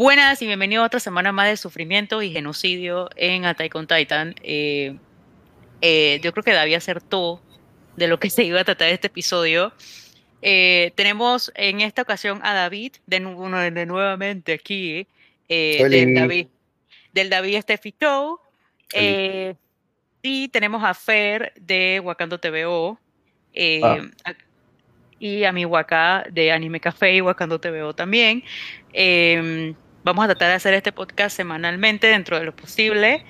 Buenas y bienvenidos a otra semana más de sufrimiento y genocidio en Attack on Titan. Eh, eh, yo creo que David acertó de lo que se iba a tratar este episodio. Eh, tenemos en esta ocasión a David, de, de nuevamente aquí, del David, del David Steffi Show. y tenemos a Fer de Wakando TVO. Ah. Y a mi Waka de Anime Café y Wakando TVO también. Vamos a tratar de hacer este podcast semanalmente dentro de lo posible.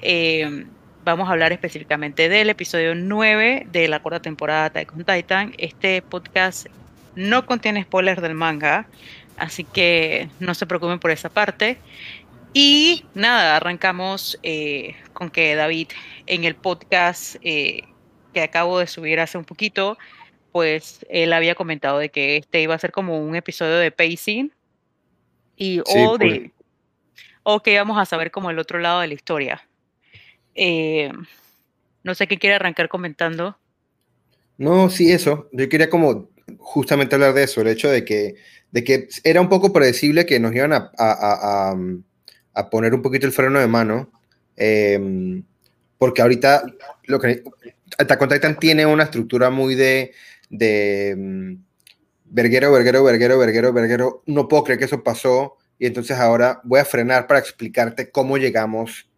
Eh, vamos a hablar específicamente del episodio 9 de la cuarta temporada de Titan. Este podcast no contiene spoilers del manga, así que no se preocupen por esa parte. Y nada, arrancamos eh, con que David en el podcast eh, que acabo de subir hace un poquito, pues él había comentado de que este iba a ser como un episodio de pacing y o, de, o que íbamos a saber como el otro lado de la historia. Eh, no sé qué quiere arrancar comentando. No, sí, eso. Yo quería como justamente hablar de eso, el hecho de que, de que era un poco predecible que nos iban a, a, a, poner un poquito el freno de mano, em, porque ahorita lo que Attack on Titan tiene una estructura muy de, de em, verguero, verguero, verguero, verguero, verguero, no puedo creer que eso pasó y entonces ahora voy a frenar para explicarte cómo llegamos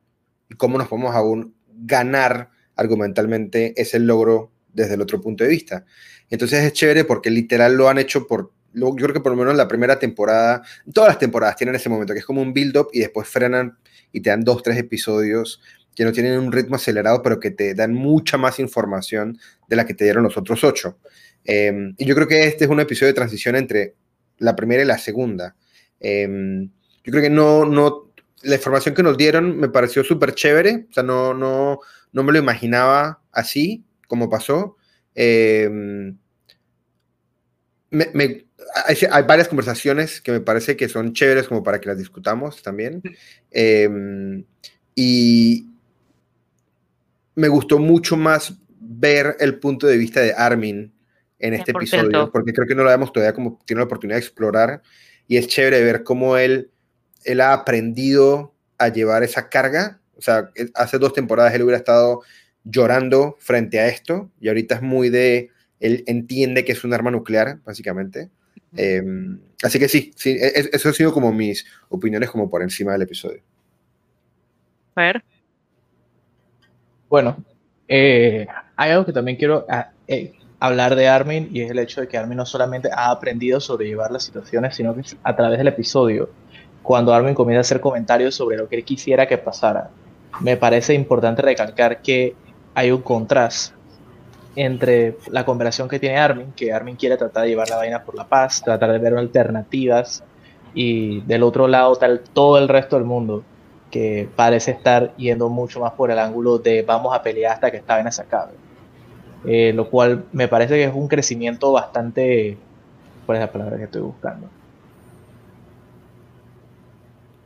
y cómo nos podemos aún ganar argumentalmente ese logro desde el otro punto de vista. Entonces es chévere porque literal lo han hecho por, yo creo que por lo menos la primera temporada, todas las temporadas tienen ese momento que es como un build-up y después frenan y te dan dos, tres episodios que no tienen un ritmo acelerado, pero que te dan mucha más información de la que te dieron los otros ocho. Em, y yo creo que este es un episodio de transición entre la primera y la segunda. Em, yo creo que no, no, la información que nos dieron me pareció súper chévere, o sea, no, no, no me lo imaginaba así como pasó. Em, hay, varias conversaciones que me parece que son chéveres como para que las discutamos también. y me gustó mucho más ver el punto de vista de Armin en este episodio, porque creo que no lo habíamos todavía como tiene la oportunidad de explorar y es chévere ver cómo él, él ha aprendido a llevar esa carga. O sea, hace dos temporadas él hubiera estado llorando frente a esto y ahorita es muy de, él entiende que es un arma nuclear, básicamente. Em, así que sí, sí, e, e, eso ha sido como mis opiniones como por encima del episodio. A ver. Bueno, eh, hay algo que también quiero ah, eh, hablar de Armin y es el hecho de que Armin no solamente ha aprendido a sobrellevar las situaciones, sino que a través del episodio, cuando Armin comienza a hacer comentarios sobre lo que él quisiera que pasara, me parece importante recalcar que hay un contraste entre la conversación que tiene Armin, que Armin quiere tratar de llevar la vaina por la paz, tratar de ver alternativas, y del otro lado todo el resto del mundo, que parece estar yendo mucho más por el ángulo de vamos a pelear hasta que esta vaina se acabe. Eh, lo cual me parece que es un crecimiento bastante... ¿Cuál es la palabra que estoy buscando?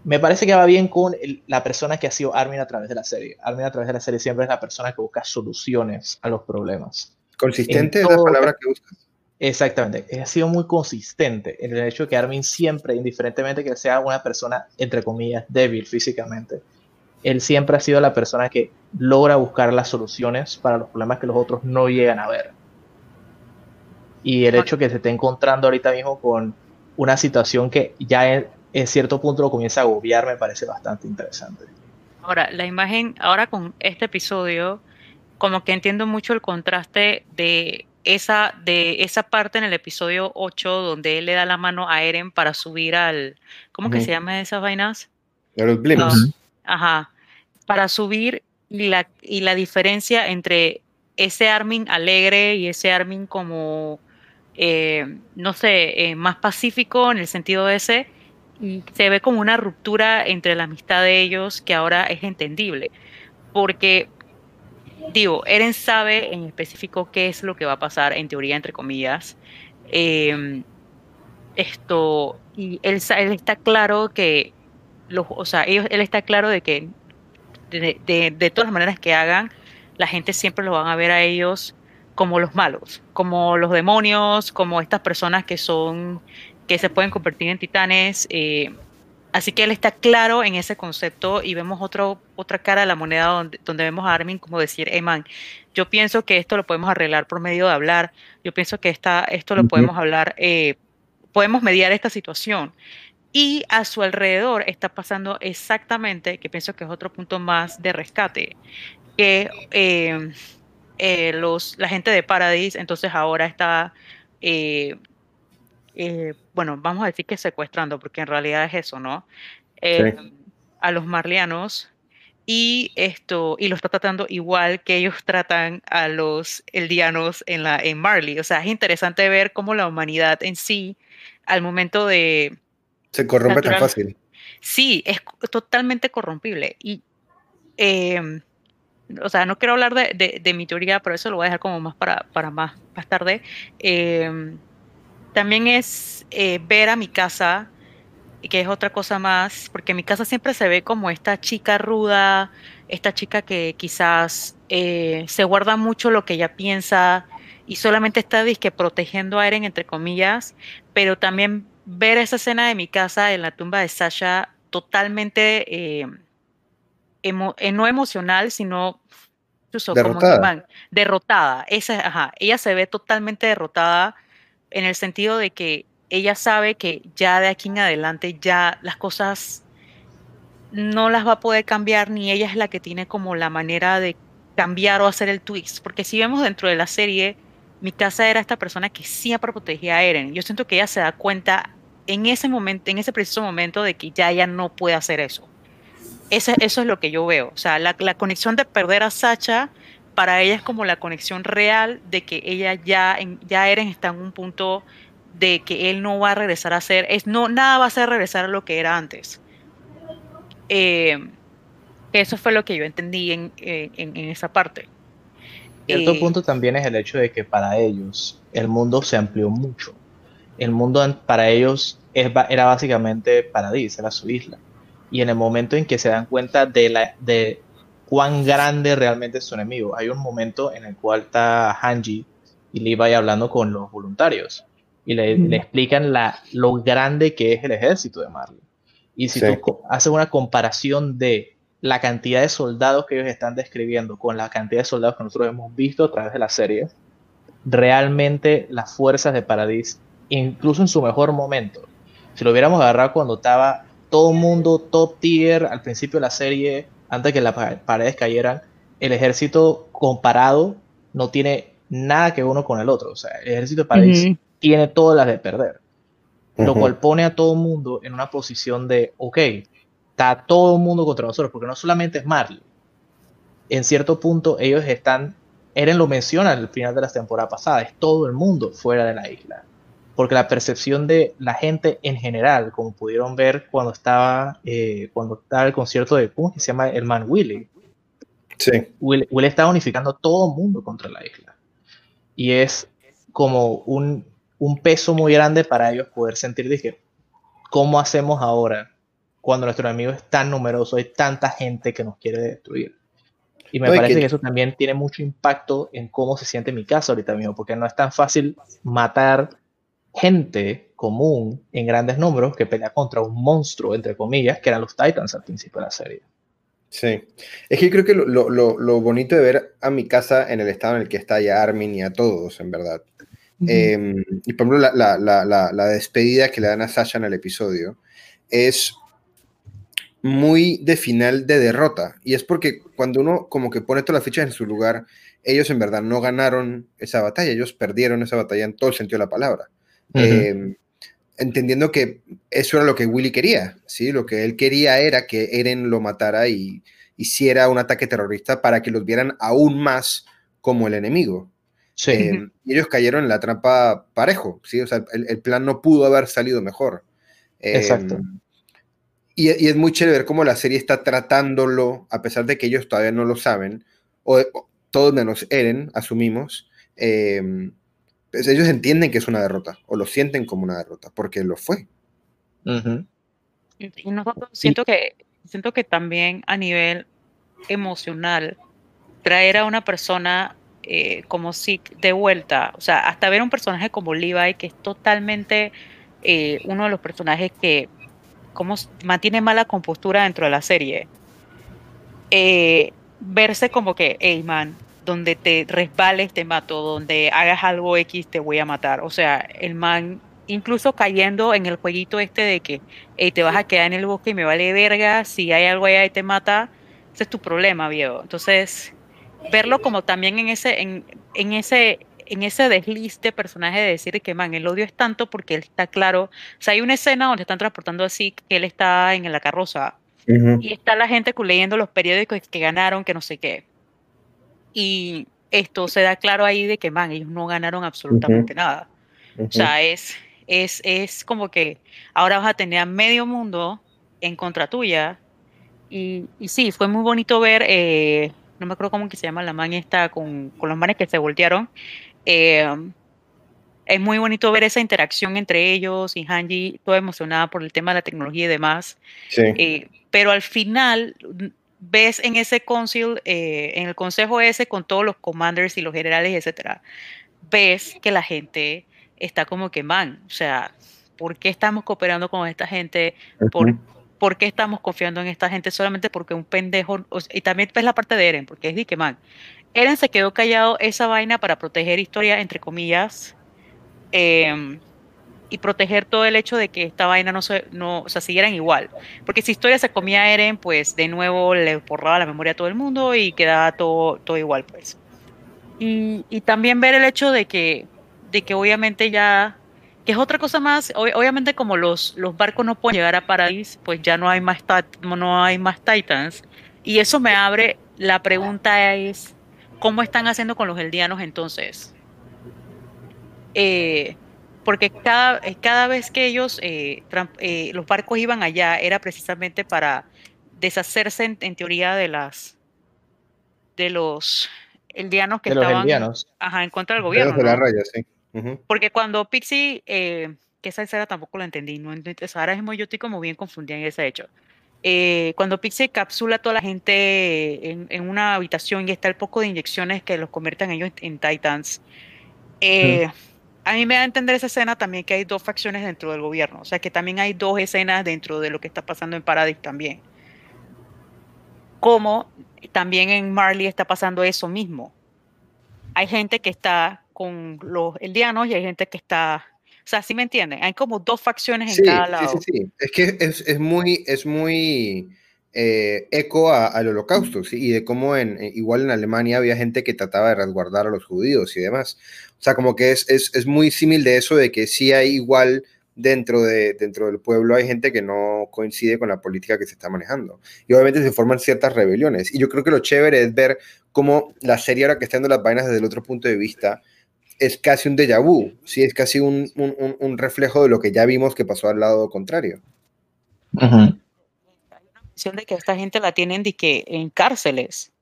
Me parece que va bien con la persona que ha sido Armin a través de la serie. Armin a través de la serie siempre es la persona que busca soluciones a los problemas. ¿Consistente es la palabra que buscas? Exactamente, ha sido muy consistente en el hecho de que Armin siempre, indiferentemente que sea una persona, entre comillas, débil físicamente, él siempre ha sido la persona que logra buscar las soluciones para los problemas que los otros no llegan a ver. Y el hecho que se esté encontrando ahorita mismo con una situación que ya en, cierto punto lo comienza a agobiar me parece bastante interesante. Ahora, la imagen, ahora con este episodio, como que entiendo mucho el contraste de esa, de esa parte en el episodio 8 donde él le da la mano a Eren para subir al, ¿cómo que se llama esas vainas? Los blimps. ajá para subir y la, y la diferencia entre ese Armin alegre y ese Armin como, eh, no sé, eh, más pacífico en el sentido de ese, y se ve como una ruptura entre la amistad de ellos que ahora es entendible. Porque, digo, Eren sabe en específico qué es lo que va a pasar, en teoría, entre comillas. Em, esto, y él, él, está claro que, los, o sea, ellos, él está claro de que de, todas las maneras que hagan, la gente siempre lo van a ver a ellos como los malos, como los demonios, como estas personas que son, que se pueden convertir en titanes. Eh, Así que él está claro en ese concepto y vemos otro, otra cara de la moneda donde, donde vemos a Armin como decir, hey man, yo pienso que esto lo podemos arreglar por medio de hablar, yo pienso que esta, esto lo podemos hablar, eh, podemos mediar esta situación. Y a su alrededor está pasando exactamente, que pienso que es otro punto más de rescate, que eh, eh, los, la gente de Paradise entonces ahora está eh, bueno, vamos a decir que secuestrando, porque en realidad es eso, ¿no? Eh, a los marlianos y esto y lo está tratando igual que ellos tratan a los eldianos en la en Marley. O sea, es interesante ver cómo la humanidad en sí, al momento de se corrompe tan fácil. Sí, es totalmente corrompible y em, o sea, no quiero hablar de, de, mi teoría, pero eso lo voy a dejar como más para, para más, más tarde. Eh, también es eh, ver a mi casa, que es otra cosa más, porque mi casa siempre se ve como esta chica ruda, esta chica que quizás eh, se guarda mucho lo que ella piensa y solamente está disque protegiendo a Eren, entre comillas, pero también ver esa escena de mi casa en la tumba de Sasha totalmente eh, no emocional, sino derrotada. Como derrotada. Esa, ajá, ella se ve totalmente derrotada en el sentido de que ella sabe que ya de aquí en adelante ya las cosas no las va a poder cambiar ni ella es la que tiene como la manera de cambiar o hacer el twist, porque si vemos dentro de la serie, mi casa era esta persona que siempre protegía a Eren. Yo siento que ella se da cuenta en ese momento, en ese preciso momento de que ya ella no puede hacer eso. Ese, eso es lo que yo veo. O sea, la, la conexión de perder a Sacha para ella es como la conexión real de que ella ya, en, ya Eren está en un punto de que él no va a regresar a ser, es, no, nada va a ser regresar a lo que era antes. Eh, eso fue lo que yo entendí en, en, esa parte. Cierto eh, punto también es el hecho de que para ellos el mundo se amplió mucho. El mundo para ellos era básicamente Paradis, era su isla. Y en el momento en que se dan cuenta de, la, de cuán grande realmente es su enemigo. Hay un momento en el cual está Hanji y Levi hablando con los voluntarios y le, explican la, lo grande que es el ejército de Marley. Y si tú haces una comparación de la cantidad de soldados que ellos están describiendo con la cantidad de soldados que nosotros hemos visto a través de la serie, realmente las fuerzas de Paradis, incluso en su mejor momento, si lo hubiéramos agarrado cuando estaba todo el mundo top tier al principio de la serie, antes que las paredes cayeran, el ejército comparado no tiene nada que uno con el otro. O sea, el ejército de París tiene todas las de perder. Lo cual pone a todo el mundo en una posición de, ok, está todo el mundo contra nosotros, porque no solamente es Marley. En cierto punto ellos están, Eren lo menciona al final de las temporadas pasadas, es todo el mundo fuera de la isla porque la percepción de la gente en general, como pudieron ver cuando estaba, eh, cuando estaba el concierto de, ¿cómo se llama? El man Willy. Sí. Will, Will está unificando a todo el mundo contra la isla. Y es como un, un peso muy grande para ellos poder sentir, dije, ¿cómo hacemos ahora cuando nuestro enemigo es tan numeroso, hay tanta gente que nos quiere destruir? Y me parece que... eso también tiene mucho impacto en cómo se siente mi casa ahorita mismo, porque no es tan fácil matar gente común en grandes números que pelea contra un monstruo, entre comillas, que eran los Titans al principio de la serie. Sí, es que creo que lo, lo, lo, bonito de ver a mi casa en el estado en el que está ya Armin y a todos, en verdad. Em, y por ejemplo, la, la, la, la, despedida que le dan a Sasha en el episodio es muy de final de derrota. Y es porque cuando uno como que pone todas las fichas en su lugar, ellos en verdad no ganaron esa batalla, ellos perdieron esa batalla en todo el sentido de la palabra. Em, entendiendo que eso era lo que Willy quería, ¿sí? Lo que él quería era que Eren lo matara y hiciera un ataque terrorista para que los vieran aún más como el enemigo. Em, y ellos cayeron en la trampa parejo, ¿sí? O sea, el, plan no pudo haber salido mejor. Exacto. Em, y, es muy chévere ver cómo la serie está tratándolo, a pesar de que ellos todavía no lo saben, o, todos menos Eren, asumimos, pues, ellos entienden que es una derrota o lo sienten como una derrota porque lo fue. Y nosotros siento que siento que también a nivel emocional traer a una persona eh, como si de vuelta, o sea, hasta ver un personaje como Levi que es totalmente eh, uno de los personajes que cómo mantiene mala compostura dentro de la serie. Eh, verse como que, hey man, donde te resbales te mato, donde hagas algo X te voy a matar. O sea, el man incluso cayendo en el jueguito este de que hey, te vas a quedar en el bosque y me vale verga, si hay algo allá y te mata, ese es tu problema, viejo. Entonces, verlo como también en ese, en, en ese, en ese desliz de personaje de decir que, man, el odio es tanto porque él está claro. O sea, hay una escena donde están transportando así que él está en la carroza y está la gente leyendo los periódicos que ganaron, que no sé qué. Y esto se da claro ahí de que, man, ellos no ganaron absolutamente nada. O sea, es, es, es como que ahora vas a tener a medio mundo en contra tuya. Y, y sí, fue muy bonito ver, eh, no me acuerdo cómo que se llama la man esta, con, con los manes que se voltearon. Eh, es muy bonito ver esa interacción entre ellos y Hanji, toda emocionada por el tema de la tecnología y demás. Sí. Eh, pero al final ves en ese concil, eh, en el consejo ese con todos los commanders y los generales, etcétera, ves que la gente está como que, man, o sea, ¿por qué estamos cooperando con esta gente? ¿Por, ¿por qué estamos confiando en esta gente solamente porque un pendejo, y también ves la parte de Eren, porque es de que, man, Eren se quedó callado esa vaina para proteger historia, entre comillas, eh, y proteger todo el hecho de que esta vaina no se, no, o sea, siguieran igual. Porque si historia se comía a Eren, pues de nuevo le borraba la memoria a todo el mundo y quedaba todo, todo igual, pues. Y, y también ver el hecho de que, de que obviamente ya, que es otra cosa más, obviamente como los, los barcos no pueden llegar a Paradis, pues ya no hay más, no hay más Titans. Y eso me abre, la pregunta es, ¿cómo están haciendo con los eldianos entonces? Eh, porque cada, cada vez que ellos, eh, eh, los barcos iban allá, era precisamente para deshacerse en, en, teoría de las de los eldianos que de estaban los eldianos. Ajá, en contra del gobierno. De ¿no? la raya, sí. Uh -huh. Porque cuando Pixie, eh, que esa escena tampoco la entendí, no entonces ahora mismo yo estoy como bien confundida en ese hecho. Eh, cuando Pixie capsula a toda la gente en, en, una habitación y está el poco de inyecciones que los convierten ellos en Titans, eh, a mí me da a entender esa escena también que hay dos facciones dentro del gobierno, o sea que también hay dos escenas dentro de lo que está pasando en Paradis también. Como también en Marley está pasando eso mismo. Hay gente que está con los eldianos y hay gente que está, o sea, ¿sí me entienden? Hay como dos facciones en sí, cada lado. Sí, sí, sí. Es que es, es muy, es muy eh, eco al holocausto, y de cómo en, igual en Alemania había gente que trataba de resguardar a los judíos y demás. O sea, como que es, es, es muy símil de eso, de que sí hay igual dentro, de, dentro del pueblo, hay gente que no coincide con la política que se está manejando. Y obviamente se forman ciertas rebeliones. Y yo creo que lo chévere es ver cómo la serie ahora que está dando las vainas desde el otro punto de vista, es casi un déjà vu, ¿sí? es casi un, un, un reflejo de lo que ya vimos que pasó al lado contrario. Uh de que esta gente la tienen de que en cárceles.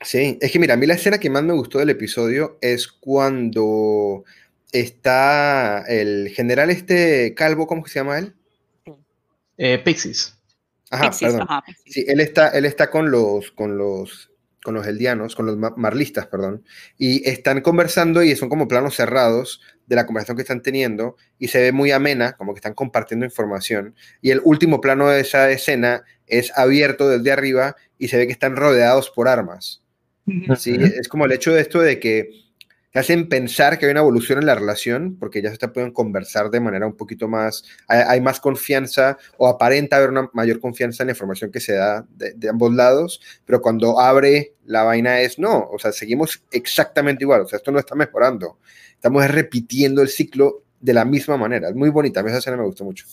Sí, es que mira, a mí la escena que más me gustó del episodio es cuando está el general este calvo, ¿cómo se llama él? Eh, Pixies. Ajá, Pixies, perdón. ajá, Pixies. Sí, él está, él está con los, con los, con los eldianos, con los marlistas, perdón, y están conversando y son como planos cerrados de la conversación que están teniendo y se ve muy amena, como que están compartiendo información. Y el último plano de esa escena es abierto desde arriba y se ve que están rodeados por armas. ¿sí? Es como el hecho de esto de que te hacen pensar que hay una evolución en la relación, porque ya se pueden conversar de manera un poquito más, hay, hay, más confianza o aparenta haber una mayor confianza en la información que se da de, de, ambos lados, pero cuando abre la vaina es no, o sea, seguimos exactamente igual, o sea, esto no está mejorando, estamos repitiendo el ciclo de la misma manera, es muy bonita, a mí esa escena me gustó mucho.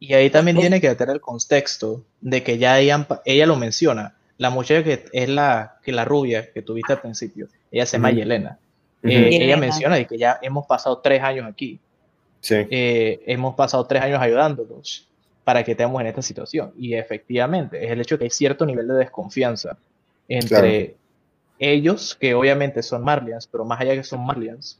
Y ahí también oh. tiene que tener el contexto de que ya ella, ella lo menciona, la muchacha que es la, que la rubia que tuviste al principio, ella se llama -huh. Yelena. Uh -huh. eh, ella menciona de que ya hemos pasado tres años aquí. Sí. Eh, hemos pasado tres años ayudándolos para que estemos en esta situación. Y efectivamente, es el hecho de que hay cierto nivel de desconfianza entre claro. ellos, que obviamente son Marlians, pero más allá que son Marlians,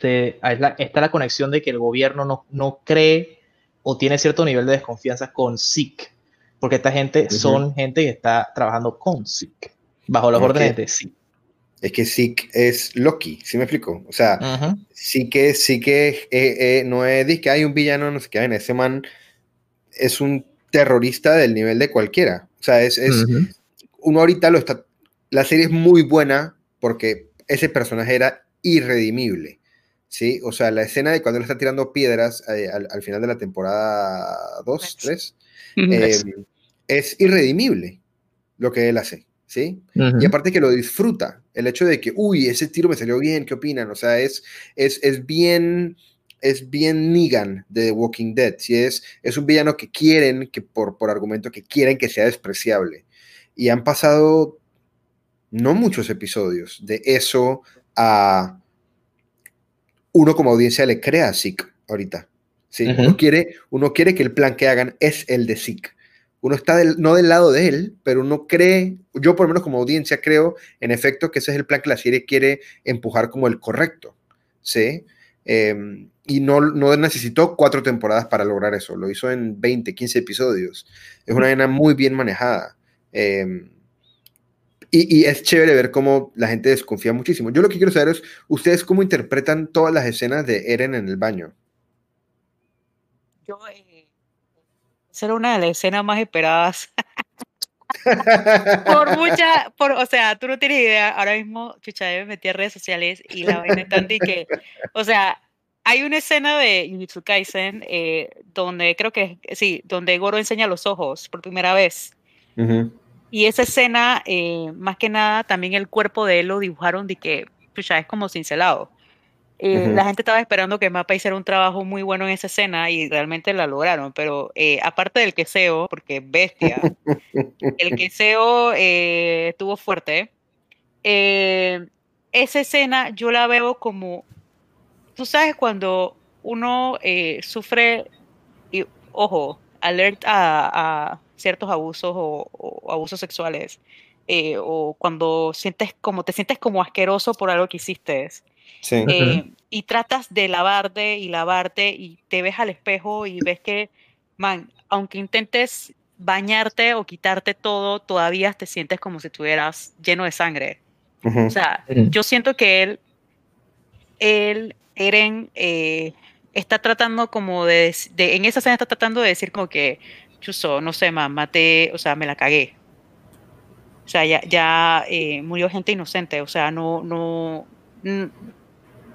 se, la, está la conexión de que el gobierno no, no cree o tiene cierto nivel de desconfianza con SIC, porque esta gente uh -huh. son gente que está trabajando con SIC, bajo las okay. órdenes de SIC. Es que SIC es Loki, ¿sí me explico? O sea, uh -huh. sí que, sí que eh, eh, no es que hay un villano, no sé qué, ese man es un terrorista del nivel de cualquiera. O sea, es, es uno ahorita lo está, la serie es muy buena porque ese personaje era irredimible. ¿sí? O sea, la escena de cuando él está tirando piedras eh, al, final de la temporada 2, 3, eh, es irredimible lo que él hace, ¿sí? Y aparte que lo disfruta, el hecho de que, uy, ese tiro me salió bien, ¿qué opinan? O sea, es, es, es bien es bien Negan de The Walking Dead. ¿sí? Es, es un villano que quieren, que por, por argumento, que quieren que sea despreciable. Y han pasado no muchos episodios de eso a uno como audiencia le crea a Zeke ahorita. ¿sí? uno, quiere, uno quiere que el plan que hagan es el de Zeke. Uno está no del lado de él, pero uno cree, yo por lo menos como audiencia creo, en efecto, que ese es el plan que la serie quiere empujar como el correcto. ¿sí? Em, y no, necesitó cuatro temporadas para lograr eso, lo hizo en 20, 15 episodios. Es una escena muy bien manejada. Em, y, es chévere ver cómo la gente desconfía muchísimo. Yo lo que quiero saber es, ¿ustedes cómo interpretan todas las escenas de Eren en el baño? Yo, eh, era una de las escenas más esperadas. por mucha, por, o sea, tú no tienes idea, ahora mismo, chucha, me metí a redes sociales y la vaina es tanto que, o sea, hay una escena de Jujutsu Kaisen eh, donde creo que, sí, donde Goro enseña los ojos por primera vez. Y esa escena, eh, más que nada, también el cuerpo de él lo dibujaron de que ya es como cincelado. Eh, la gente estaba esperando que Mapa hiciera un trabajo muy bueno en esa escena y realmente la lograron, pero eh, aparte del queseo, porque bestia, el queseo estuvo fuerte, esa escena yo la veo como, tú sabes, cuando uno sufre, y, ojo, alerta a ciertos abusos o, abusos sexuales, eh, o cuando sientes como, te sientes como asqueroso por algo que hiciste. Eh, y tratas de lavarte y lavarte y te ves al espejo y ves que, man, aunque intentes bañarte o quitarte todo, todavía te sientes como si estuvieras lleno de sangre. O sea, yo siento que él, él, Eren, eh, está tratando como de, de, en esa escena está tratando de decir como que chuso, no sé, más, maté, o sea, me la cagué. O sea, ya, ya eh, murió gente inocente, o sea, no, no,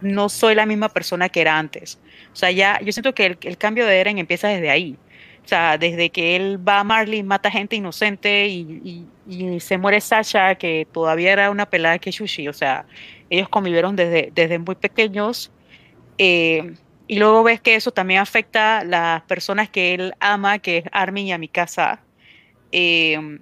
no soy la misma persona que era antes. O sea, ya, yo siento que el, cambio de Eren empieza desde ahí. O sea, desde que él va a Marley, mata gente inocente y, se muere Sasha, que todavía era una pelada que Shushi. O sea, ellos convivieron desde, desde muy pequeños. Eh, y luego ves que eso también afecta a las personas que él ama, que es Armin y a mi casa. Em,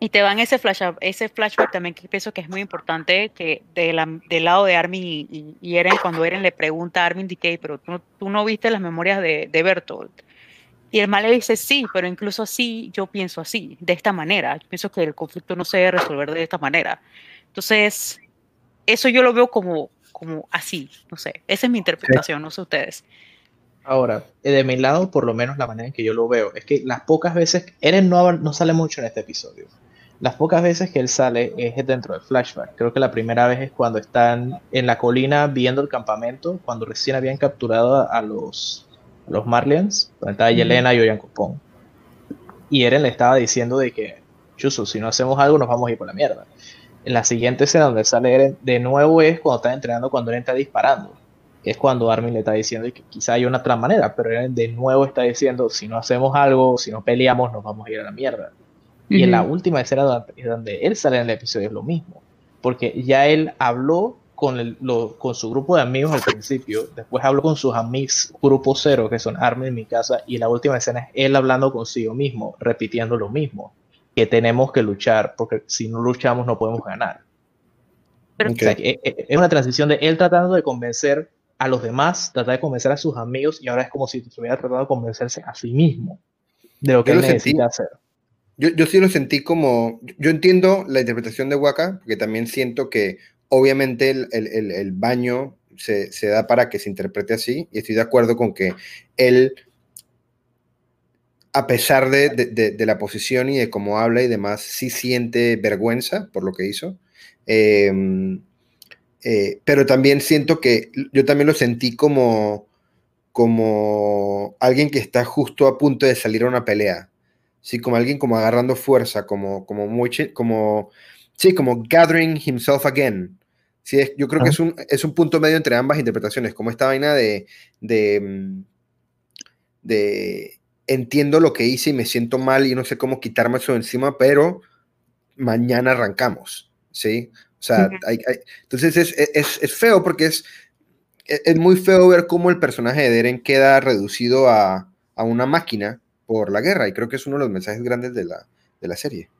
y te van ese, flash, ese flashback también que pienso que es muy importante, que de del lado de Armin y, Eren, cuando Eren le pregunta a Armin DK, pero tú, tú, no viste las memorias de, de Bertolt. Y el mal le dice, sí, pero incluso así yo pienso así, de esta manera. Yo pienso que el conflicto no se debe resolver de esta manera. Entonces, eso yo lo veo como, como así, no sé, esa es mi interpretación, no sé ustedes. Ahora, eh, de mi lado, por lo menos la manera en que yo lo veo, es que las pocas veces, Eren no sale mucho en este episodio. Las pocas veces que él sale es dentro del flashback. Creo que la primera vez es cuando están en la colina viendo el campamento, cuando recién habían capturado a los, los Marlians, donde estaba Yelena y Oyan Copón. Y Eren le estaba diciendo de que, Chuso, si no hacemos algo nos vamos a ir por la mierda. En la siguiente escena donde sale Eren, de nuevo es cuando está entrenando, cuando Eren está disparando. Es cuando Armin le está diciendo que quizá hay una otra manera, pero Eren de nuevo está diciendo, si no hacemos algo, si no peleamos, nos vamos a ir a la mierda. Y en la última escena donde, él sale en el episodio es lo mismo, porque ya él habló con, con su grupo de amigos al principio, después habló con sus amigos grupo cero, que son Armin en mi casa, y la última escena es él hablando consigo mismo, repitiendo lo mismo que tenemos que luchar, porque si no luchamos no podemos ganar. Eh, eh, es una transición de él tratando de convencer a los demás, tratar de convencer a sus amigos, y ahora es como si estuviera tratando de convencerse a sí mismo de lo que él necesita hacer. Yo, sí lo sentí como, yo entiendo la interpretación de Waka, porque también siento que obviamente el, el, el baño se, se, da para que se interprete así, y estoy de acuerdo con que él a pesar de, la posición y de cómo habla y demás, sí siente vergüenza por lo que hizo. Em, eh, pero también siento que yo también lo sentí como, como alguien que está justo a punto de salir a una pelea. Sí, como alguien como agarrando fuerza, como, como muy, como, sí, como gathering himself again. Sí, es, yo creo que es un, es un punto medio entre ambas interpretaciones, como esta vaina de, de, mm, de entiendo lo que hice y me siento mal y no sé cómo quitarme eso encima, pero mañana arrancamos, ¿sí? O sea, hay, entonces es, es, es, feo porque es, es muy feo ver cómo el personaje de Eren queda reducido a, a, una máquina por la guerra y creo que es uno de los mensajes grandes de la, de la serie.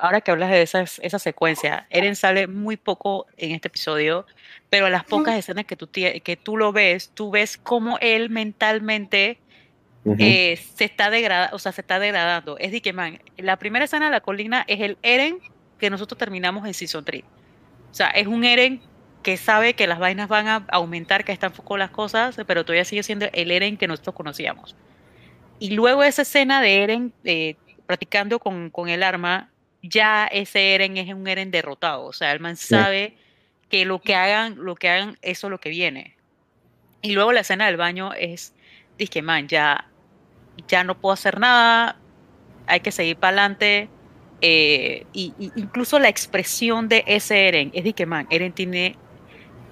Ahora que hablas de esa, esa secuencia, Eren sale muy poco en este episodio, pero las pocas escenas que tú, que tú lo ves, tú ves cómo él mentalmente eh, se está degradando, o sea, se está degradando. Es de que, man, la primera escena de la colina es el Eren que nosotros terminamos en Season 3. O sea, es un Eren que sabe que las vainas van a aumentar, que están poco las cosas, pero todavía sigue siendo el Eren que nosotros conocíamos. Y luego esa escena de Eren eh, practicando con, con, el arma, ya ese Eren es un Eren derrotado. O sea, el man sabe que lo que hagan, lo que hagan, eso es lo que viene. Y luego la escena del baño es, dije, man, ya ya no puedo hacer nada, hay que seguir para adelante. Eh, y, incluso la expresión de ese Eren es de que, man, Eren tiene,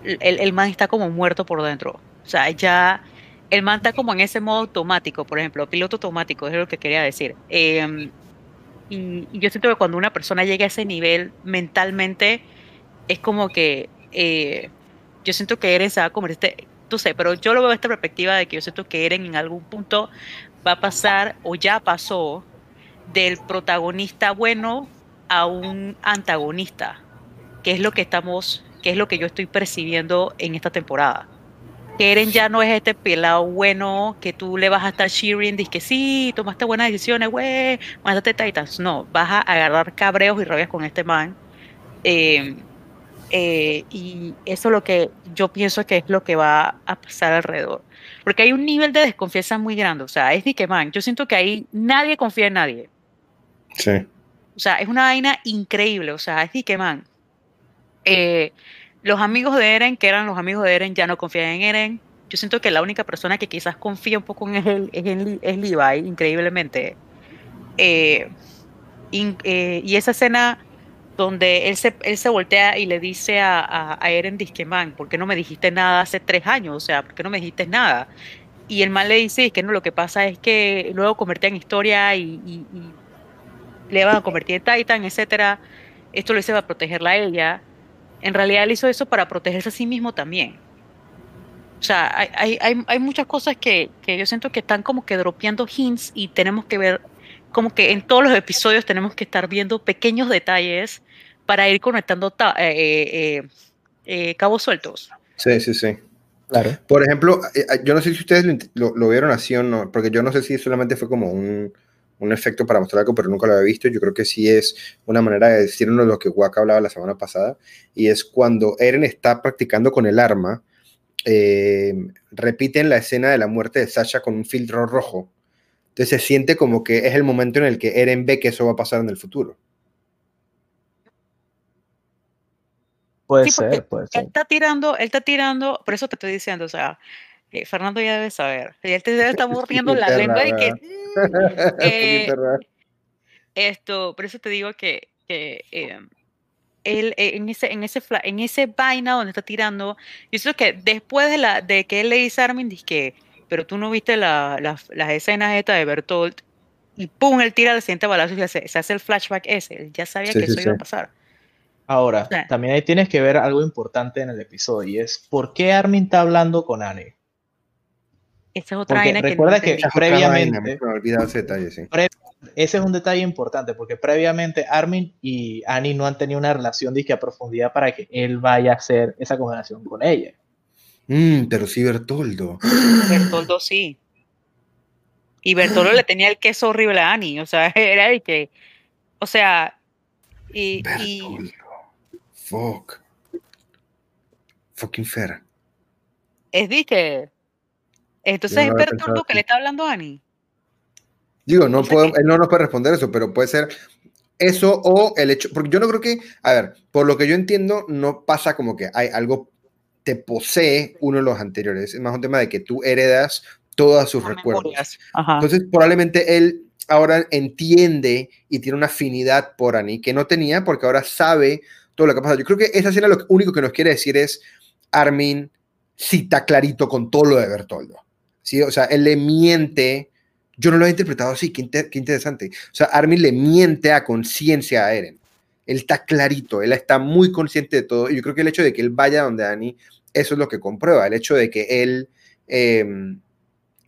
el, el, man está como muerto por dentro. O sea, ya, el man está como en ese modo automático, por ejemplo, piloto automático, es lo que quería decir. Em, y, yo siento que cuando una persona llega a ese nivel mentalmente, es como que eh, yo siento que Eren se va a convertir, tú sé, pero yo lo veo esta perspectiva de que yo siento que Eren en algún punto va a pasar o ya pasó del protagonista bueno a un antagonista, que es lo que estamos, que es lo que yo estoy percibiendo en esta temporada. Que Eren ya no es este pelado bueno que tú le vas a estar cheering, dices que sí, tomaste buenas decisiones, güey, mátate Titans. No, vas a agarrar cabreos y rabias con este man. Eh, eh, y eso es lo que yo pienso que es lo que va a pasar alrededor. Porque hay un nivel de desconfianza muy grande. O sea, es de que, man, yo siento que ahí nadie confía en nadie. Sí. O sea, es una vaina increíble. O sea, es de que, man, eh, los amigos de Eren, que eran los amigos de Eren, ya no confían en Eren. Yo siento que la única persona que quizás confía un poco en él es, es Levi, increíblemente. Eh, y esa escena donde él se, él se voltea y le dice a, a, Eren Disqueman, ¿por qué no me dijiste nada hace tres años? O sea, ¿por qué no me dijiste nada? Y el mal le dice que no, lo que pasa es que luego convertía en historia y, le van a convertir en Titan, etcétera. Esto lo hizo para protegerla a ella. En realidad él hizo eso para protegerse a sí mismo también. O sea, hay, hay, hay muchas cosas que, que yo siento que están como que dropeando hints y tenemos que ver como que en todos los episodios tenemos que estar viendo pequeños detalles para ir conectando eh, eh, eh, cabos sueltos. Sí, sí, sí. Claro. Por ejemplo, yo no sé si ustedes lo, vieron así o no, porque yo no sé si solamente fue como un, un, efecto para mostrar algo, pero nunca lo había visto. Yo creo que sí es una manera de decirnos lo que Waka hablaba la semana pasada, y es cuando Eren está practicando con el arma, repiten la escena de la muerte de Sasha con un filtro rojo entonces se siente como que es el momento en el que Eren ve que eso va a pasar en el futuro. Puede ser, puede ser. Él está tirando, él está tirando, por eso te estoy diciendo, o sea, eh, Fernando ya debe saber. Él te debe estar mordiendo la lengua y que. eh, esto, por eso te digo que, que eh, él eh, en ese, en ese en ese vaina donde está tirando, yo creo que después de la de que él le dice a Armin, dice que pero tú no viste las escenas estas de Bertolt y pum, él tira el siguiente balazo y se, hace el flashback ese, él ya sabía que eso iba a pasar. Ahora, también ahí tienes que ver algo importante en el episodio y es ¿por qué Armin está hablando con Annie? Esa es otra vaina que Recuerda que previamente. ese, detalle, sí. ese es un detalle importante porque previamente Armin y Annie no han tenido una relación de a profundidad para que él vaya a hacer esa conversación con ella. Mm, pero sí Bertoldo. Bertoldo sí. Y Bertoldo le tenía el queso horrible a Annie, o sea, era el que, o sea, y... Bertoldo. Fuck. Fucking fair. Es, dije. Entonces es Bertoldo que le está hablando a Annie. Digo, no puedo, él no nos puede responder eso, pero puede ser eso o el hecho, porque yo no creo que, a ver, por lo que yo entiendo, no pasa como que hay algo te posee uno de los anteriores. Es más un tema de que tú heredas todos sus recuerdos. Entonces, probablemente él ahora entiende y tiene una afinidad por Annie que no tenía porque ahora sabe todo lo que ha pasado. Yo creo que esa escena lo único que nos quiere decir es Armin cita clarito con todo lo de Bertoldo. ¿Sí? O sea, él le miente. Yo no lo he interpretado así, qué, interesante. O sea, Armin le miente a conciencia a Eren. Él está clarito, él está muy consciente de todo. Y yo creo que el hecho de que él vaya donde Annie, eso es lo que comprueba. El hecho de que él em,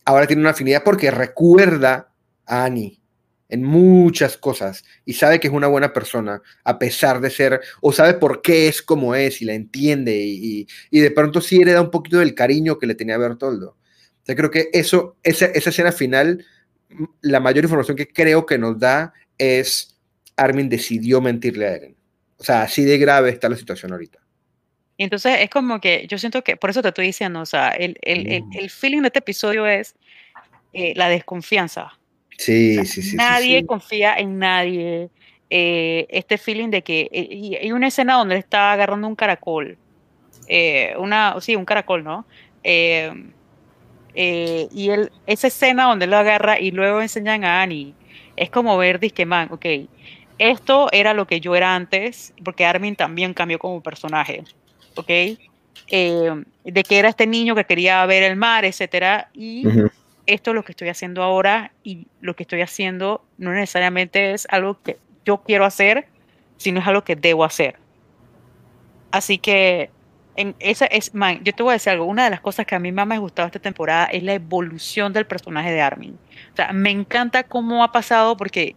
ahora tiene una afinidad porque recuerda a Annie en muchas cosas y sabe que es una buena persona a pesar de ser, o sabe por qué es como es y la entiende y, de pronto sí hereda un poquito del cariño que le tenía a Bertoldo. Yo creo que eso, esa, esa escena final, la mayor información que creo que nos da es Armin decidió mentirle a Eren. O sea, así de grave está la situación ahorita. Y entonces es como que yo siento que, por eso te estoy diciendo, o sea, el, el, mm. el, feeling de este episodio es eh, la desconfianza. Sí, sí, sí. Nadie confía en nadie. Eh, este feeling de que eh, y hay una escena donde él está agarrando un caracol. una, sí, un caracol, ¿no? Y él, esa escena donde él lo agarra y luego enseñan a Annie, es como ver, que man, ok, esto era lo que yo era antes, porque Armin también cambió como personaje. ¿ok? Eh, de que era este niño que quería ver el mar, etcétera, y esto es lo que estoy haciendo ahora y lo que estoy haciendo no necesariamente es algo que yo quiero hacer, sino es algo que debo hacer. Así que yo te voy a decir algo, una de las cosas que a mí más me ha gustado esta temporada es la evolución del personaje de Armin. O sea, me encanta cómo ha pasado porque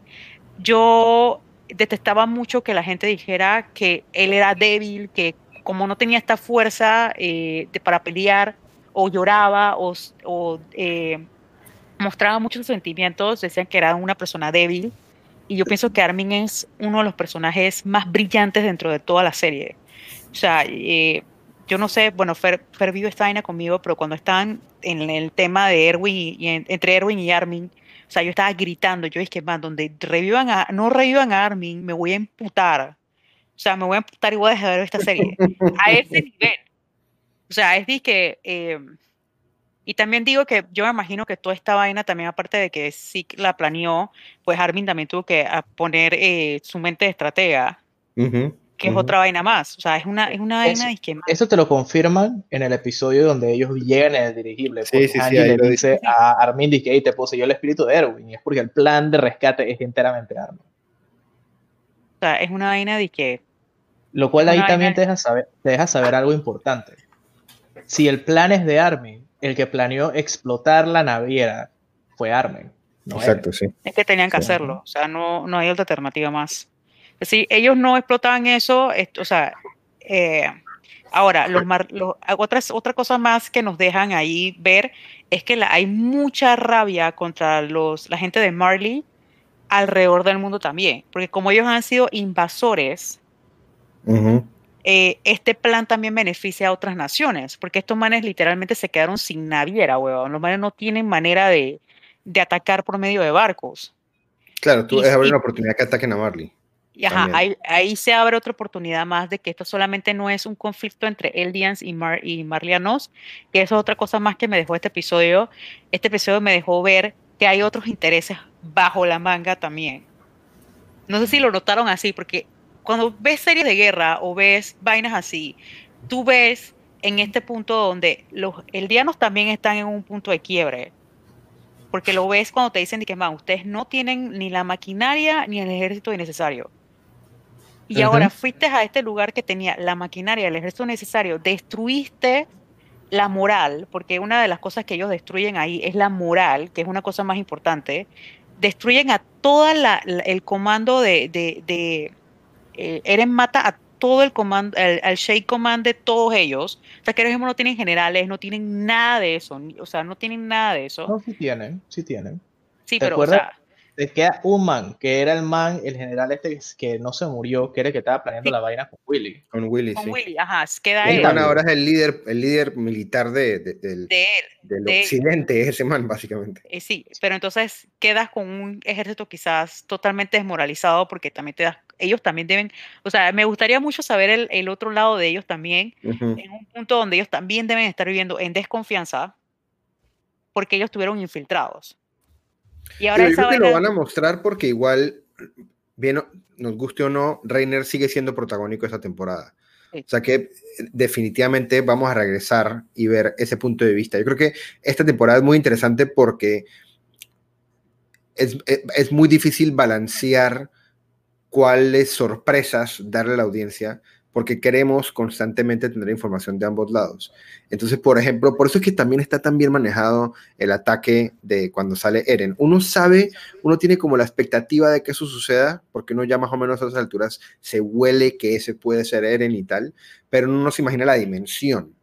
yo detestaba mucho que la gente dijera que él era débil, que como no tenía esta fuerza eh, para pelear, o lloraba, o, eh, mostraba muchos sentimientos, decían que era una persona débil. Y yo pienso que Armin es uno de los personajes más brillantes dentro de toda la serie. O sea, eh, yo no sé, bueno, Fer, Fer vive esta vaina conmigo, pero cuando están en el tema de Erwin y, entre Erwin y Armin, o sea, yo estaba gritando, yo dije, man, donde revivan a, no revivan a Armin, me voy a emputar. O sea, me voy a emputar y voy a dejar de ver esta serie. A ese nivel. O sea, es de que... Eh, y también digo que yo me imagino que toda esta vaina también, aparte de que sí la planeó, pues Armin también tuvo que poner eh, su mente de estratega, que es otra vaina más. O sea, es una, es una vaina eso, Eso te lo confirman en el episodio donde ellos llegan en el dirigible. Sí, sí, sí, le dice a Armin que te poseyó el espíritu de Erwin. Y es porque el plan de rescate es enteramente Armin. O sea, es una vaina de que lo cual ahí también te deja, saber, te deja saber algo importante. Si el plan es de Armin, el que planeó explotar la naviera fue Armin. Exacto, sí. Es que tenían que hacerlo, o sea, no, no hay otra alternativa más. Si ellos no explotaban eso, o sea, eh, ahora, los, otras, otra cosa más que nos dejan ahí ver es que hay mucha rabia contra los, la gente de Marley alrededor del mundo también, porque como ellos han sido invasores, eh, este plan también beneficia a otras naciones, porque estos manes literalmente se quedaron sin naviera, huevón. Los manes no tienen manera de, de atacar por medio de barcos. Claro, tú es abrir una oportunidad que ataquen a Marley. Y ajá, ahí, se abre otra oportunidad más de que esto solamente no es un conflicto entre Eldians y, Mar y Marlianos, que eso es otra cosa más que me dejó este episodio. Este episodio me dejó ver que hay otros intereses bajo la manga también. No sé si lo notaron así, porque cuando ves series de guerra o ves vainas así, tú ves en este punto donde los eldianos también están en un punto de quiebre. Porque lo ves cuando te dicen que más, ustedes no tienen ni la maquinaria ni el ejército necesario. Y ahora fuiste a este lugar que tenía la maquinaria, el ejército necesario, destruiste la moral, porque una de las cosas que ellos destruyen ahí es la moral, que es una cosa más importante. Destruyen a todo el comando de, eh, Eren mata a todo el comando, al Shake Command de todos ellos. O sea, que ejemplo no tienen generales, no tienen nada de eso. O sea, no tienen nada de eso. No, sí tienen, sí tienen. Sí, pero, o sea, te queda un man, que era el man, el general este que no se murió, que era el que estaba planeando la vaina con Willy. Con Willy, con sí. Willy, ajá, queda él. ahora es el líder, el líder militar de, del, del occidente, ese man, básicamente. Eh, sí, pero entonces quedas con un ejército quizás totalmente desmoralizado porque también te das ellos también deben, o sea, me gustaría mucho saber el, el otro lado de ellos también, en un punto donde ellos también deben estar viviendo en desconfianza, porque ellos tuvieron infiltrados. Y ahora yo creo que lo van a mostrar porque igual, bien, nos guste o no, Reiner sigue siendo protagónico esta temporada. O sea que eh, definitivamente vamos a regresar y ver ese punto de vista. Yo creo que esta temporada es muy interesante porque es, eh, es muy difícil balancear cuáles sorpresas darle a la audiencia porque queremos constantemente tener información de ambos lados. Entonces, por ejemplo, por eso es que también está tan bien manejado el ataque de cuando sale Eren. Uno sabe, uno tiene como la expectativa de que eso suceda, porque uno ya más o menos a esas alturas se huele que ese puede ser Eren y tal, pero uno no se imagina la dimensión.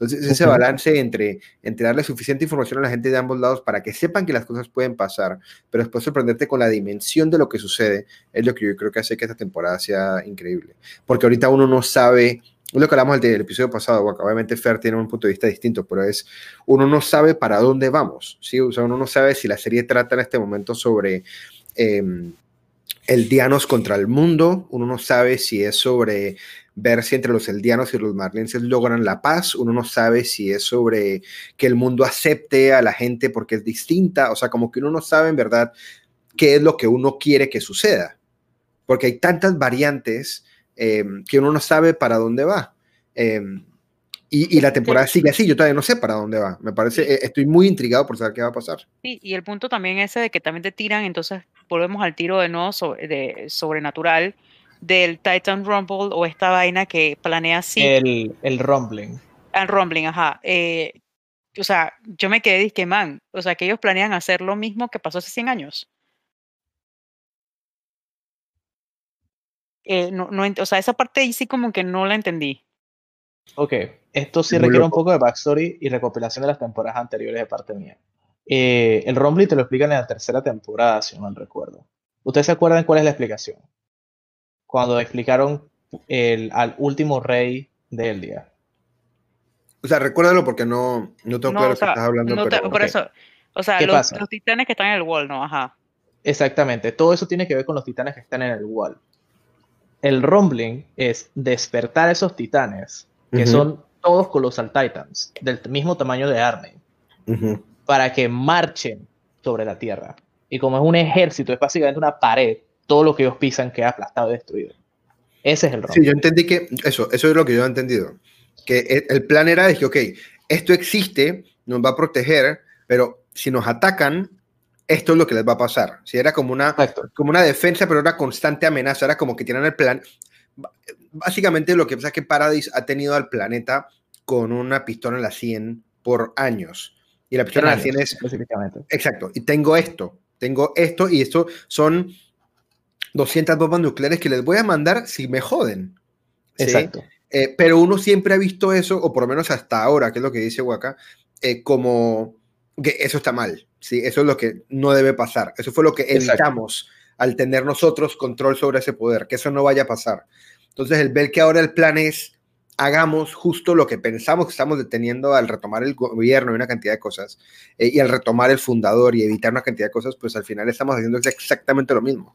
Entonces, ese balance entre, entre darle suficiente información a la gente de ambos lados para que sepan que las cosas pueden pasar, pero después sorprenderte con la dimensión de lo que sucede, es lo que yo creo que hace que esta temporada sea increíble. Porque ahorita uno no sabe, es lo que hablamos del, episodio pasado, obviamente Fer tiene un punto de vista distinto, pero es, uno no sabe para dónde vamos, ¿sí? O sea, uno no sabe si la serie trata en este momento sobre... Em, el Dianos contra el mundo, uno no sabe si es sobre ver si entre los eldianos y los marlenses logran la paz. Uno no sabe si es sobre que el mundo acepte a la gente porque es distinta. O sea, como que uno no sabe en verdad qué es lo que uno quiere que suceda. Porque hay tantas variantes eh, que uno no sabe para dónde va. Eh, y, la temporada sigue así, yo todavía no sé para dónde va. Me parece, eh, estoy muy intrigado por saber qué va a pasar. Sí, y el punto también ese de que también te tiran, entonces volvemos al tiro de nuevo de sobrenatural, del Titan Rumble o esta vaina que planea así. El, el Rumbling. El Rumbling, ajá. Eh, o sea, yo me quedé disque man. O sea, que ellos planean hacer lo mismo que pasó hace 100 años. Eh, no, no, o sea, esa parte ahí sí como que no la entendí. Ok, esto sí requiere un poco de backstory y recopilación de las temporadas anteriores de parte mía. Eh, el Rumbling te lo explican en la tercera temporada, si no mal recuerdo. ¿Ustedes se acuerdan cuál es la explicación? Cuando explicaron el, al último rey del día. O sea, recuérdalo porque no, no tengo claro que estás hablando. por eso, o sea, los, titanes que están en el wall, ¿no? Ajá. Exactamente, todo eso tiene que ver con los titanes que están en el wall. El rumbling es despertar a esos titanes, que son todos Colossal Titans, del mismo tamaño de Armin, para que marchen sobre la Tierra. Y como es un ejército, es básicamente una pared todo lo que ellos pisan queda aplastado y destruido. Ese es el rol. Sí, yo entendí que eso, eso es lo que yo he entendido. Que el plan era de que, ok, esto existe, nos va a proteger, pero si nos atacan, esto es lo que les va a pasar. Si era como una, como una defensa, pero una constante amenaza, era como que tienen el plan. Básicamente lo que pasa es que Paradise ha tenido al planeta con una pistola en la 100 por años. Y la pistola en, la 100 es... Exacto. Y tengo esto, tengo esto, y esto son 200 bombas nucleares que les voy a mandar si me joden. Exacto. Eh, pero uno siempre ha visto eso, o por lo menos hasta ahora, que es lo que dice Waka, eh, como que eso está mal. ¿sí? Eso es lo que no debe pasar. Eso fue lo que evitamos al tener nosotros control sobre ese poder, que eso no vaya a pasar. Entonces, el ver que ahora el plan es hagamos justo lo que pensamos que estamos deteniendo al retomar el gobierno y una cantidad de cosas, eh, y al retomar el fundador y evitar una cantidad de cosas, pues al final estamos haciendo exactamente lo mismo.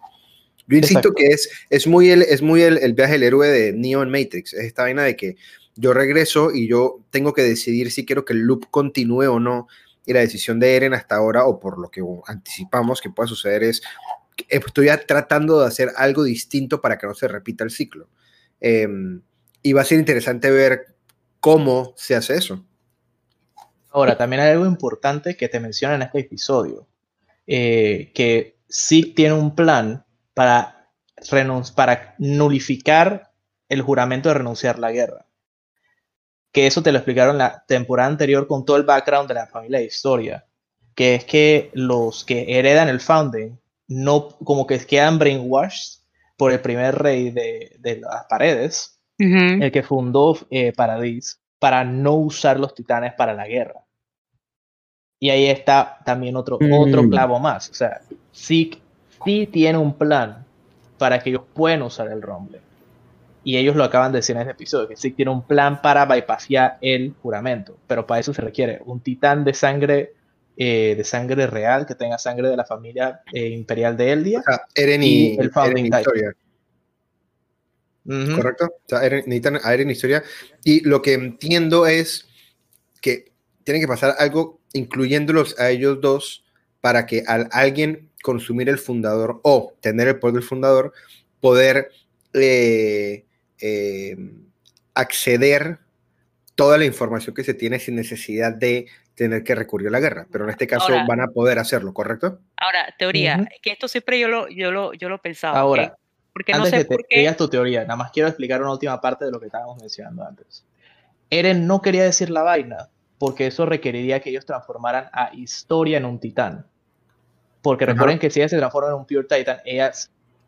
Yo insisto que es, es muy, el, es muy el, viaje del héroe de Neo en Matrix. Es esta vaina de que yo regreso y yo tengo que decidir si quiero que el loop continúe o no. Y la decisión de Eren hasta ahora, o por lo que anticipamos que pueda suceder, es que estoy tratando de hacer algo distinto para que no se repita el ciclo. Em, y va a ser interesante ver cómo se hace eso. Ahora, también hay algo importante que te menciona en este episodio, eh, que sí tiene un plan para, para nulificar el juramento de renunciar a la guerra. Que eso te lo explicaron la temporada anterior con todo el background de la familia de historia. Que es que los que heredan el founding no, como que quedan brainwashed por el primer rey de, de las paredes, el que fundó eh, Paradis, para no usar los titanes para la guerra. Y ahí está también otro, otro mm. clavo más. O sea, sí sí tiene un plan para que ellos puedan usar el Rumble. Y ellos lo acaban de decir en este episodio, que sí tiene un plan para bypassar el juramento. Pero para eso se requiere un titán de sangre eh, de sangre real, que tenga sangre de la familia eh, imperial de Eldia. Eren y, el Founding ¿correcto? O sea, necesitan a Eren historia. Y lo que entiendo es que tiene que pasar algo incluyéndolos a ellos dos para que al alguien consumir el fundador o tener el poder del fundador, poder eh, eh, acceder toda la información que se tiene sin necesidad de tener que recurrir a la guerra, pero en este caso van a poder hacerlo, ¿correcto? Ahora, teoría, que esto siempre yo lo, yo lo, yo lo pensaba. Ahora, porque no sé por qué... digas tu teoría, nada más quiero explicar una última parte de lo que estábamos mencionando antes. Eren no quería decir la vaina, porque eso requeriría que ellos transformaran a Historia en un titán. Porque recuerden que si ella se transforma en un Pure Titan, ella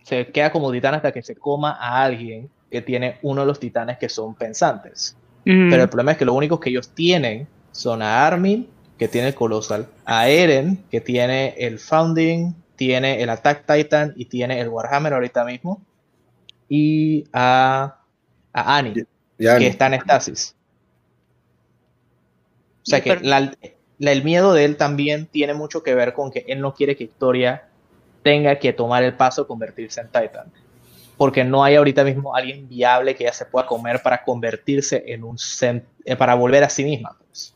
se queda como titán hasta que se coma a alguien que tiene uno de los titanes que son pensantes. Pero el problema es que lo único que ellos tienen son a Armin, que tiene el Colossal, a Eren, que tiene el Founding, tiene el Attack Titan y tiene el Warhammer ahorita mismo, y a, a Annie, que está en estasis. O sea que el miedo de él también tiene mucho que ver con que él no quiere que Historia tenga que tomar el paso de convertirse en Titan porque no hay ahorita mismo alguien viable que ya se pueda comer para convertirse en un eh, para volver a sí misma. Pues.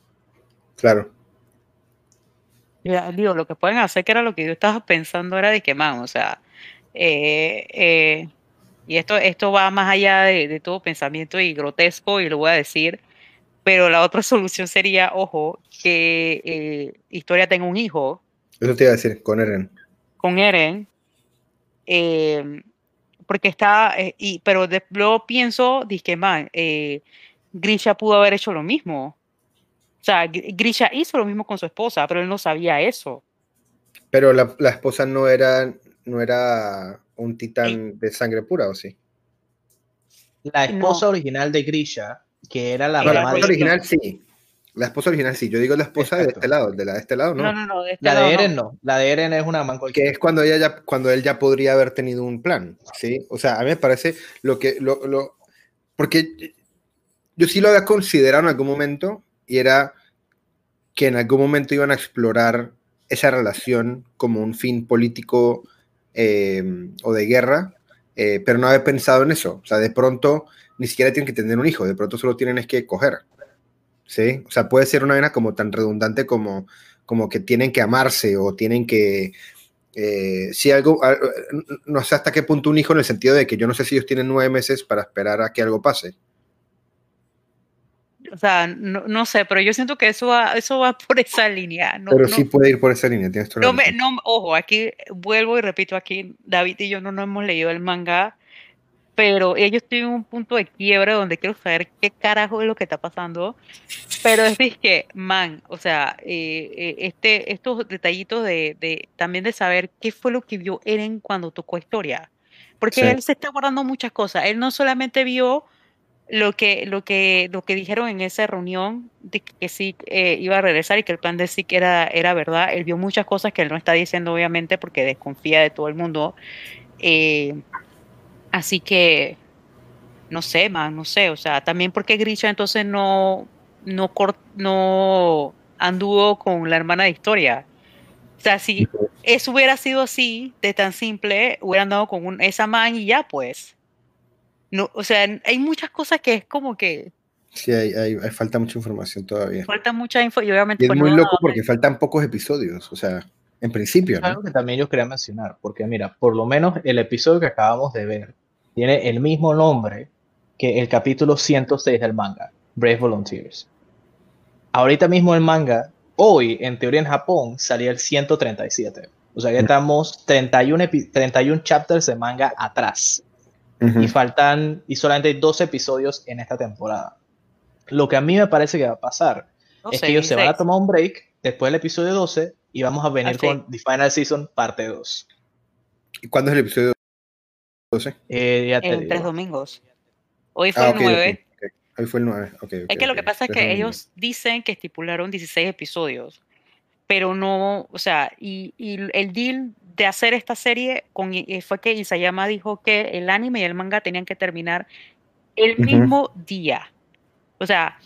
Claro. Ya, digo, lo que pueden hacer, que era lo que yo estaba pensando, era de que, man, o sea, eh, eh, y esto, esto va más allá de, todo pensamiento y grotesco, y lo voy a decir, pero la otra solución sería, ojo, que Historia tenga un hijo. Eso te iba a decir, con Eren. Con Eren. Eh, porque está, eh, y, pero luego pienso, dije, man, eh, Grisha pudo haber hecho lo mismo. O sea, Grisha hizo lo mismo con su esposa, pero él no sabía eso. Pero la, la esposa no era, no era un titán de sangre pura, ¿o sí? La esposa original de Grisha, que era la no, La esposa original sí. La esposa original sí, yo digo la esposa de este lado, de la de este lado no. No, no, no, de este la de Eren no. la de Eren es una man Que es cuando ella ya, cuando él ya podría haber tenido un plan, ¿sí? O sea, a mí me parece lo que, lo, lo, porque yo sí lo había considerado en algún momento y era que en algún momento iban a explorar esa relación como un fin político eh, o de guerra, eh, pero no había pensado en eso. O sea, de pronto ni siquiera tienen que tener un hijo, de pronto solo tienen es que coger. ¿sí? O sea, puede ser una vena como tan redundante como, como que tienen que amarse o tienen que... Eh, si algo, no sé hasta qué punto un hijo en el sentido de que yo no sé si ellos tienen nueve meses para esperar a que algo pase. O sea, no, sé, pero yo siento que eso va, eso va por esa línea. pero sí puede ir por esa línea, tienes no, no, Ojo, aquí vuelvo y repito, aquí David y yo no, no hemos leído el manga pero ellos tienen un punto de quiebre donde quiero saber qué carajo es lo que está pasando. Pero es que, man, o sea, eh, eh, este, estos detallitos de, también de saber qué fue lo que vio Eren cuando tocó historia. Porque él se está guardando muchas cosas. Él no solamente vio lo que, lo que, lo que dijeron en esa reunión de que, sí eh, iba a regresar y que el plan de sí era, era verdad. Él vio muchas cosas que él no está diciendo, obviamente, porque desconfía de todo el mundo. Eh, Así que, no sé, man, no sé, o sea, también porque Grisha entonces no, no, no anduvo con la hermana de historia. O sea, si eso hubiera sido así, de tan simple, hubiera andado con un, esa man y ya, pues. No, o sea, hay muchas cosas que es como que. Sí, hay, hay, falta mucha información todavía. Falta mucha info y obviamente. es pues, muy loco porque faltan pocos episodios, o sea, en principio. ¿no? Algo que también yo quería mencionar, porque mira, por lo menos el episodio que acabamos de ver tiene el mismo nombre que el capítulo 106 del manga, Brave Volunteers. Ahorita mismo el manga, hoy, en teoría en Japón, salía el 137. O sea que estamos 31, 31 chapters de manga atrás. Y faltan, y solamente hay dos episodios en esta temporada. Lo que a mí me parece que va a pasar es que ellos se van a tomar un break después del episodio 12 y vamos a venir con The Final Season parte 2. ¿Y cuándo es el episodio eh, en tres domingos. Hoy fue ah, el 9. Hoy fue el 9. es que lo que pasa es que ellos dicen que estipularon 16 episodios, pero no, o sea, y, el deal de hacer esta serie con, eh, fue que Isayama dijo que el anime y el manga tenían que terminar el mismo día. O sea,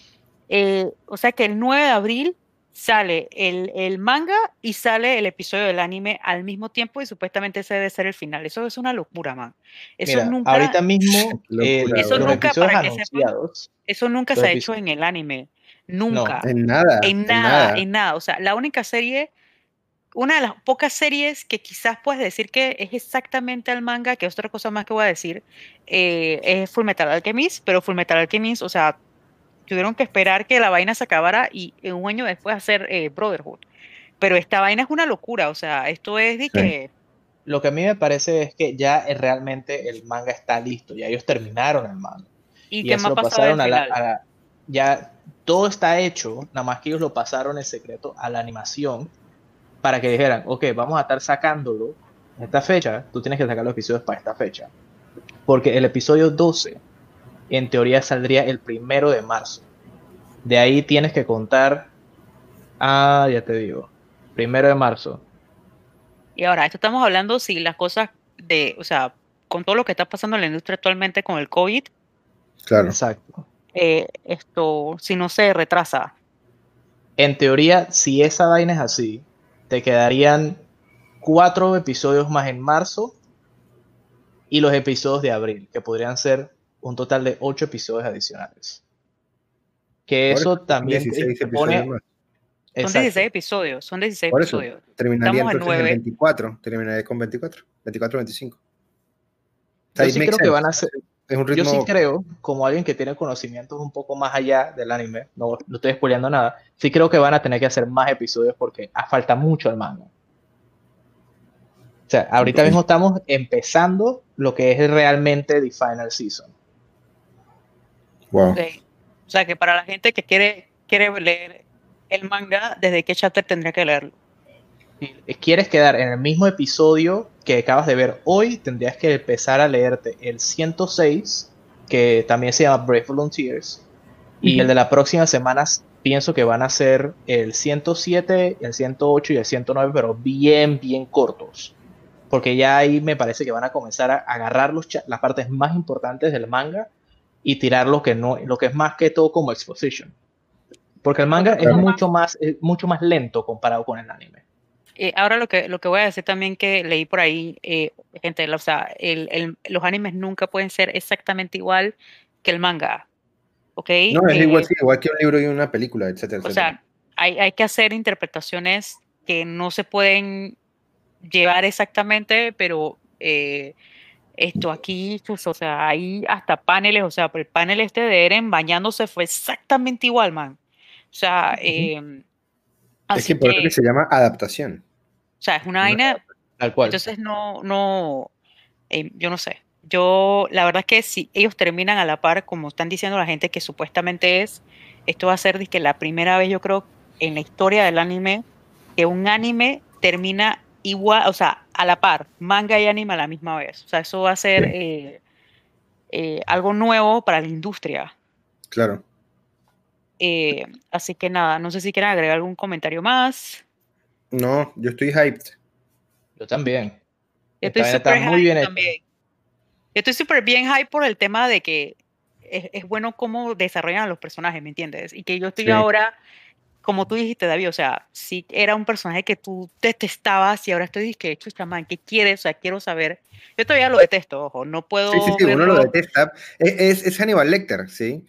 eh, o sea que el 9 de abril sale el, el, manga y sale el episodio del anime al mismo tiempo y supuestamente ese debe ser el final. Eso es una locura, man. Eso nunca, ahorita mismo, eh, eso, nunca, para que eso nunca se ha hecho en el anime. Nunca. en nada. En nada, en nada. O sea, la única serie, una de las pocas series que quizás puedes decir que es exactamente al manga, que es otra cosa más que voy a decir, eh, es Full Metal Alchemist, pero Full Metal Alchemist, o sea, tuvieron que esperar que la vaina se acabara y un año después hacer eh, Brotherhood. Pero esta vaina es una locura, o sea, esto es de que... Lo que a mí me parece es que ya realmente el manga está listo, ya ellos terminaron el manga. ¿Y, qué más pasaron a la, Ya todo está hecho, nada más que ellos lo pasaron en secreto a la animación para que dijeran, ok, vamos a estar sacándolo en esta fecha, tú tienes que sacar los episodios para esta fecha. Porque el episodio 12 en teoría saldría el primero de marzo. De ahí tienes que contar, ah, ya te digo, primero de marzo. Y ahora, esto estamos hablando si las cosas de, o sea, con todo lo que está pasando en la industria actualmente con el COVID. Claro. Exacto. Eh, esto, si no se retrasa. En teoría, si esa vaina es así, te quedarían cuatro episodios más en marzo y los episodios de abril, que podrían ser un total de 8 episodios adicionales. Que eso también pone... Son 16 episodios, son 16 Por eso, episodios. Terminaría Estamos en 9. 24, terminaría con 24, 24, 25. Yo sí creo que van a ser... Yo sí creo, como alguien que tiene conocimientos un poco más allá del anime, no, no estoy spoileando nada, sí creo que van a tener que hacer más episodios porque falta mucho el manga. O sea, ahorita mismo estamos empezando lo que es realmente The Final Season. O sea, que para la gente que quiere, quiere leer el manga, ¿desde qué chapter tendría que leerlo? Si quieres quedar en el mismo episodio que acabas de ver hoy, tendrías que empezar a leerte el 106, que también se llama Brave Volunteers, y el de las próximas semanas pienso que van a ser el 107, el 108 y el 109, pero bien, bien cortos. Porque ya ahí me parece que van a comenzar a agarrar los las partes más importantes del manga y tirar lo que no, lo que es más que todo como exposition. Porque el manga es mucho más, mucho más lento comparado con el anime. Eh, ahora lo que, lo que voy a decir también que leí por ahí, eh, gente, o sea, el, el, los animes nunca pueden ser exactamente igual que el manga. ¿Ok? No, es igual, eh, sí, igual que un libro y una película, etcétera. O sea, hay, hay que hacer interpretaciones que no se pueden llevar exactamente, pero eh, esto aquí, pues, o sea, hay hasta paneles, o sea, el panel este de Eren bañándose fue exactamente igual, man. O sea, eh, es que por eso que se llama adaptación. O sea, es una vaina. Tal cual. Entonces, no, no, eh, yo no sé. Yo, la verdad es que si ellos terminan a la par, como están diciendo la gente que supuestamente es, esto va a ser que la primera vez, yo creo, en la historia del anime, que un anime termina igual, o sea, a la par, manga y anime a la misma vez. O sea, eso va a ser eh, eh, algo nuevo para la industria. Claro. Eh, así que nada, no sé si quieren agregar algún comentario más. No, yo estoy hyped. Yo también. Yo estoy súper muy bien también. Yo estoy súper bien hype por el tema de que es, bueno cómo desarrollan a los personajes, ¿me entiendes? Y que yo estoy ahora como tú dijiste, David, o sea, si era un personaje que tú detestabas y ahora estoy diciendo, chucha, man, ¿qué quieres? O sea, quiero saber. Yo todavía lo detesto, ojo, no puedo. Sí, sí, sí, uno lo detesta. Es, es, Hannibal Lecter, ¿sí?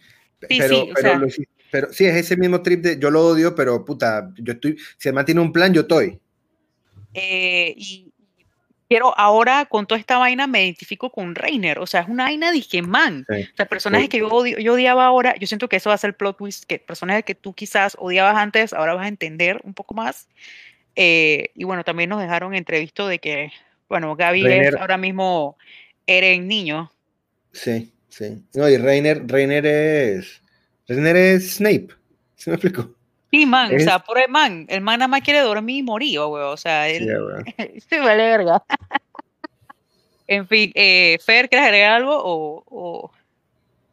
Sí, pero, sí, pero, pero, sí, es ese mismo trip de yo lo odio, pero puta, yo estoy, si man tiene un plan, yo estoy. Eh, y, pero ahora con toda esta vaina me identifico con Reiner. O sea, es una vaina de man. o sea, personajes que yo, yo odiaba ahora, yo siento que eso va a ser el plot twist, que personajes que tú quizás odiabas antes, ahora vas a entender un poco más. Eh, y bueno, también nos dejaron entrevisto de que, bueno, Gaby es ahora mismo Eren niño. Sí, sí. No, y Reiner, Reiner es. Reiner es Snape. ¿Se me explico? Sí, man, o sea, por el man, el man nada más quiere dormir y morir, güey, o sea, él se vale verga. en fin, eh, Fer, ¿quieres agregar algo o,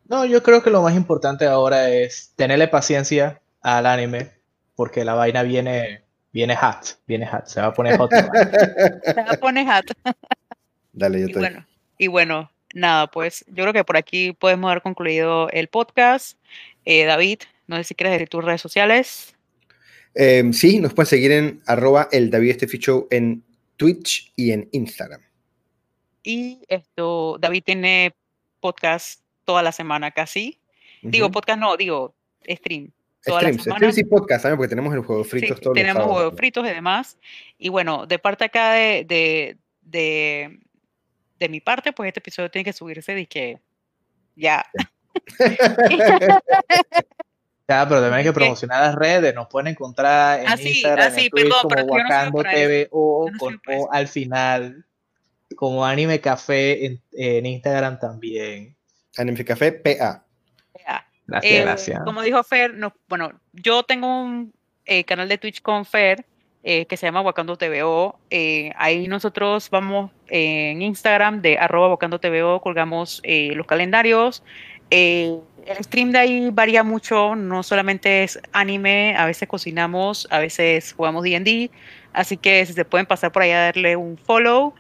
No, yo creo que lo más importante ahora es tenerle paciencia al anime, porque la vaina viene, viene hot, viene hot, se va a poner hot. se va a poner hot. Dale, yo te. bueno, y bueno, nada, pues yo creo que por aquí podemos haber concluido el podcast. Eh, David, no sé si quieres decir tus redes sociales. Em, sí, nos pueden seguir en arroba el David Show en Twitch y en Instagram. Y esto, David tiene podcast toda la semana casi. Digo, podcast no, digo, stream. Toda Streams, streams y podcast también, porque tenemos el juego fritos Sí, todos los tenemos sábados. huevos fritos y demás. Y bueno, de parte acá de, de, de, de mi parte, pues este episodio tiene que subirse que ya. Ya, pero también hay que promocionar las redes. Nos pueden encontrar en Ah, sí, Instagram, ah, sí, en Twitch perdón, como no Wakando. TV o no con O al final, como Anime Café en, en Instagram también. Anime Café PA. Gracias, Eh, gracias. Como dijo Fer, no, bueno, yo tengo un eh, canal de Twitch con Fer eh, que se llama Wakando TVO. eh, ahí nosotros vamos eh, en Instagram de arroba Wakando TVO, colgamos eh, los calendarios. Eh, el stream de ahí varía mucho, no solamente es anime, a veces cocinamos, a veces jugamos D&D, así que si se pueden pasar por ahí a darle un follow,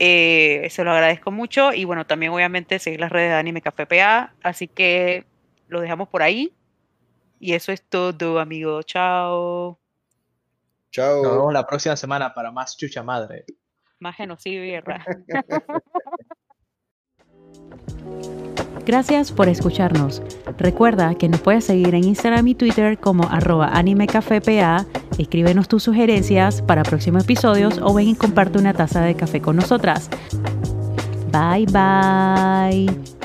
eh, se lo agradezco mucho y bueno, también obviamente seguir las redes de Anime Café PA, así que lo dejamos por ahí. Y eso es todo, amigo. Chao. Chao. Nos vemos la próxima semana para más chucha madre. Más genocidio y guerra. Gracias por escucharnos. Recuerda que nos puedes seguir en Instagram y Twitter como arroba animecafepa. Escríbenos tus sugerencias para próximos episodios o ven y comparte una taza de café con nosotras. Bye bye.